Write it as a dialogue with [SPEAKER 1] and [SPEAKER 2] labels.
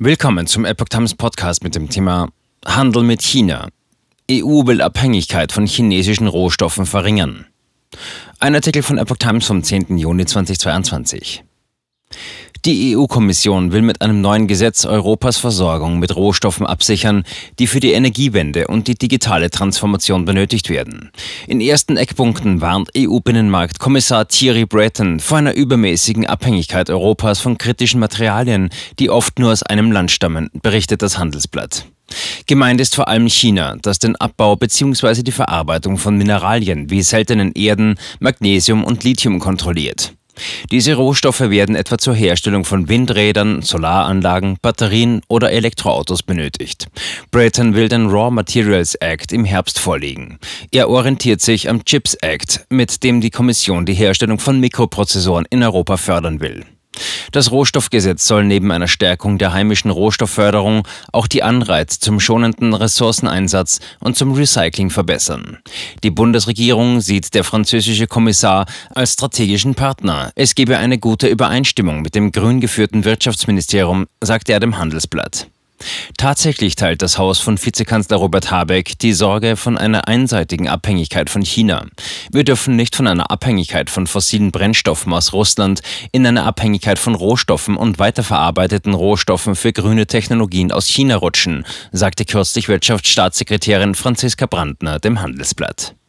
[SPEAKER 1] Willkommen zum Epoch Times Podcast mit dem Thema Handel mit China. EU will Abhängigkeit von chinesischen Rohstoffen verringern. Ein Artikel von Epoch Times vom 10. Juni 2022. Die EU-Kommission will mit einem neuen Gesetz Europas Versorgung mit Rohstoffen absichern, die für die Energiewende und die digitale Transformation benötigt werden. In ersten Eckpunkten warnt EU-Binnenmarktkommissar Thierry Breton vor einer übermäßigen Abhängigkeit Europas von kritischen Materialien, die oft nur aus einem Land stammen, berichtet das Handelsblatt. Gemeint ist vor allem China, das den Abbau bzw. die Verarbeitung von Mineralien wie seltenen Erden, Magnesium und Lithium kontrolliert. Diese Rohstoffe werden etwa zur Herstellung von Windrädern, Solaranlagen, Batterien oder Elektroautos benötigt. Breton will den Raw Materials Act im Herbst vorlegen. Er orientiert sich am Chips Act, mit dem die Kommission die Herstellung von Mikroprozessoren in Europa fördern will. Das Rohstoffgesetz soll neben einer Stärkung der heimischen Rohstoffförderung auch die Anreize zum schonenden Ressourceneinsatz und zum Recycling verbessern. Die Bundesregierung sieht der französische Kommissar als strategischen Partner. Es gebe eine gute Übereinstimmung mit dem grün geführten Wirtschaftsministerium, sagte er dem Handelsblatt. Tatsächlich teilt das Haus von Vizekanzler Robert Habeck die Sorge von einer einseitigen Abhängigkeit von China. Wir dürfen nicht von einer Abhängigkeit von fossilen Brennstoffen aus Russland in eine Abhängigkeit von Rohstoffen und weiterverarbeiteten Rohstoffen für grüne Technologien aus China rutschen, sagte kürzlich Wirtschaftsstaatssekretärin Franziska Brandner dem Handelsblatt.